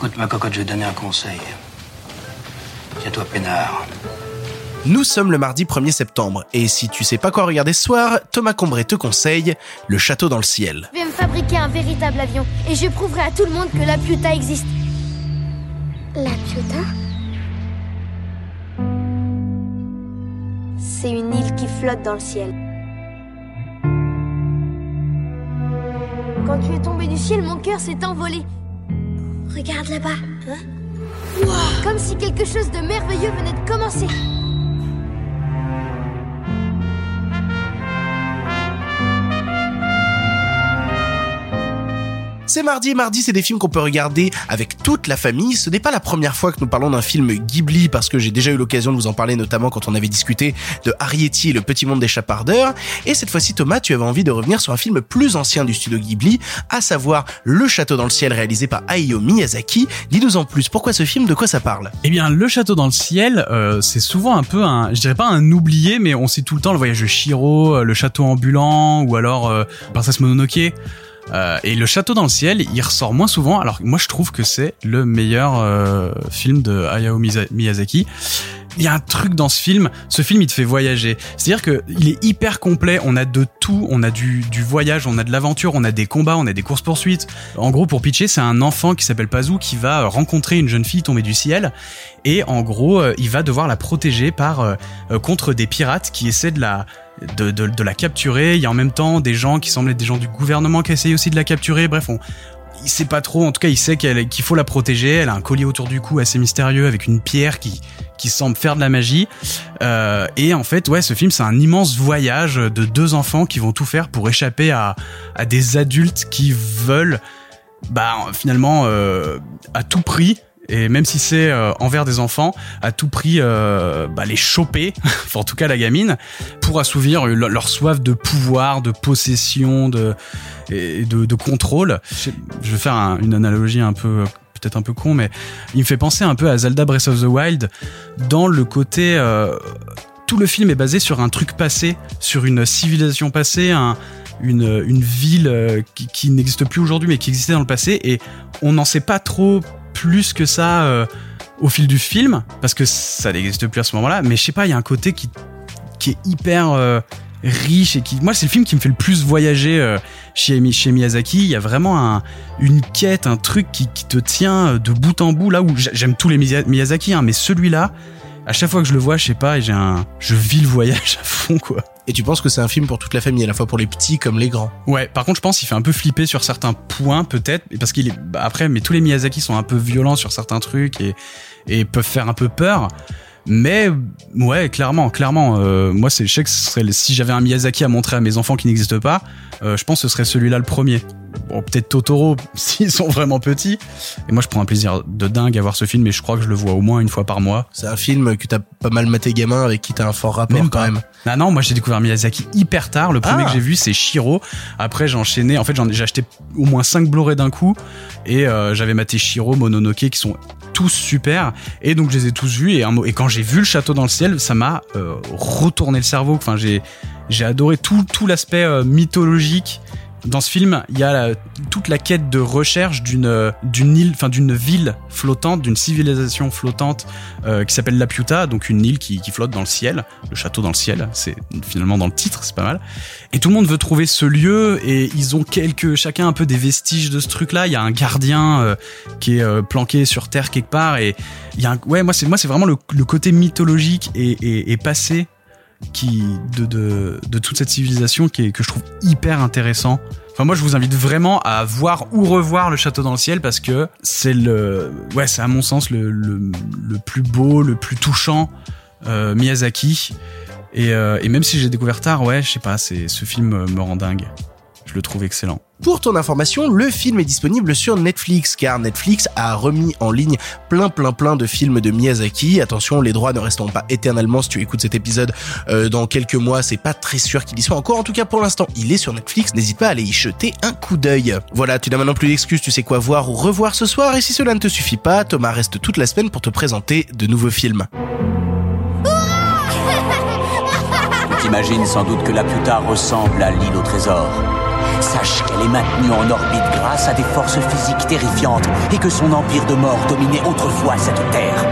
Écoute, ma cocotte, je vais te donner un conseil. Tiens-toi peinard. Nous sommes le mardi 1er septembre, et si tu sais pas quoi regarder ce soir, Thomas Combray te conseille Le Château dans le ciel. Je vais me fabriquer un véritable avion, et je prouverai à tout le monde que la Piuta existe. La Piuta C'est une île qui flotte dans le ciel. Quand tu es tombé du ciel, mon cœur s'est envolé. Regarde là-bas. Hein Comme si quelque chose de merveilleux venait de commencer. C'est mardi, mardi c'est des films qu'on peut regarder avec toute la famille. Ce n'est pas la première fois que nous parlons d'un film Ghibli parce que j'ai déjà eu l'occasion de vous en parler notamment quand on avait discuté de Arietti et le petit monde des chapardeurs. Et cette fois-ci Thomas, tu avais envie de revenir sur un film plus ancien du studio Ghibli, à savoir Le Château dans le ciel réalisé par Hayao Miyazaki. Dis-nous en plus, pourquoi ce film, de quoi ça parle? Eh bien, Le Château dans le ciel, euh, c'est souvent un peu un, je dirais pas un oublié, mais on sait tout le temps le voyage de Shiro, euh, le château ambulant ou alors euh, Princesse Mononoke. Euh, et le château dans le ciel, il ressort moins souvent. Alors moi, je trouve que c'est le meilleur euh, film de Hayao Miyazaki. Il y a un truc dans ce film. Ce film, il te fait voyager. C'est-à-dire que il est hyper complet. On a de tout. On a du, du voyage, on a de l'aventure, on a des combats, on a des courses poursuites. En gros, pour pitcher, c'est un enfant qui s'appelle Pazou qui va rencontrer une jeune fille tombée du ciel. Et en gros, euh, il va devoir la protéger par contre des pirates qui essaient de la de, de, de, la capturer. Il y a en même temps des gens qui semblent être des gens du gouvernement qui essayent aussi de la capturer. Bref, on, il sait pas trop. En tout cas, il sait qu'il faut la protéger. Elle a un collier autour du cou assez mystérieux avec une pierre qui, qui semble faire de la magie. Euh, et en fait, ouais, ce film, c'est un immense voyage de deux enfants qui vont tout faire pour échapper à, à des adultes qui veulent, bah, finalement, euh, à tout prix, et même si c'est euh, envers des enfants, à tout prix euh, bah, les choper, enfin, en tout cas la gamine, pour assouvir leur soif de pouvoir, de possession, de et de, de contrôle. Je vais faire un, une analogie un peu peut-être un peu con, mais il me fait penser un peu à Zelda Breath of the Wild dans le côté euh, tout le film est basé sur un truc passé, sur une civilisation passée, un, une, une ville qui, qui n'existe plus aujourd'hui mais qui existait dans le passé et on n'en sait pas trop plus que ça euh, au fil du film parce que ça n'existe plus à ce moment-là mais je sais pas il y a un côté qui est hyper euh, riche et qui moi c'est le film qui me fait le plus voyager euh, chez, Miyazaki. Il y a vraiment un, une quête un truc qui, qui te tient de bout en bout là où j'aime tous les Miyazaki hein, mais celui-là à chaque fois que je le vois, je sais pas, j'ai un, je vis le voyage à fond, quoi. Et tu penses que c'est un film pour toute la famille, à la fois pour les petits comme les grands? Ouais, par contre, je pense qu'il fait un peu flipper sur certains points, peut-être, parce qu'il est, bah, après, mais tous les Miyazaki sont un peu violents sur certains trucs et, et peuvent faire un peu peur. Mais ouais, clairement, clairement, euh, moi c'est je sais que ce serait si j'avais un Miyazaki à montrer à mes enfants qui n'existent pas, euh, je pense que ce serait celui-là le premier. Bon, peut-être Totoro s'ils sont vraiment petits. Et moi je prends un plaisir de dingue à voir ce film et je crois que je le vois au moins une fois par mois. C'est un film que t'as pas mal maté gamin avec qui t'as un fort rapport même quand même. Ah non, moi j'ai découvert Miyazaki hyper tard. Le premier ah. que j'ai vu c'est Shiro. Après j'ai enchaîné. En fait j'ai acheté au moins 5 Blu-ray d'un coup et euh, j'avais maté Shiro, Mononoke qui sont super. Et donc je les ai tous vus. Et, quand j'ai vu le château dans le ciel ça m'a euh, retourné le cerveau. Enfin j'ai j'ai adoré tout tout l'aspect euh, mythologique dans ce film, il y a la, toute la quête de recherche d'une d'une île, enfin d'une ville flottante, d'une civilisation flottante euh, qui s'appelle La Piuta, donc une île qui, qui, flotte dans le ciel, le château dans le ciel. C'est finalement dans le titre, c'est pas mal. Et tout le monde veut trouver ce lieu et ils ont quelques, chacun un peu des vestiges de ce truc-là. Il y a un gardien euh, qui est euh, planqué sur terre quelque part et il y a un, ouais moi c'est moi c'est vraiment le, le, côté mythologique et, et passé qui de, de, de toute cette civilisation qui est, que je trouve hyper intéressant. Enfin moi je vous invite vraiment à voir ou revoir le château dans le ciel parce que c'est le ouais c'est à mon sens le, le, plus beau, le plus touchant euh, Miyazaki et, euh, et même si j'ai découvert tard ouais je sais pas c'est ce film me rend dingue. Je le trouve excellent. Pour ton information, le film est disponible sur Netflix car Netflix a remis en ligne plein plein plein de films de Miyazaki. Attention, les droits ne resteront pas éternellement si tu écoutes cet épisode euh, dans quelques mois, c'est pas très sûr qu'il y soit encore. En tout cas, pour l'instant, il est sur Netflix. N'hésite pas à aller y jeter un coup d'œil. Voilà, tu n'as maintenant plus d'excuses, tu sais quoi voir ou revoir ce soir et si cela ne te suffit pas, Thomas reste toute la semaine pour te présenter de nouveaux films. Tu t'imagines sans doute que la Puta ressemble à l'île au trésor. Sache qu'elle est maintenue en orbite grâce à des forces physiques terrifiantes et que son empire de mort dominait autrefois cette terre.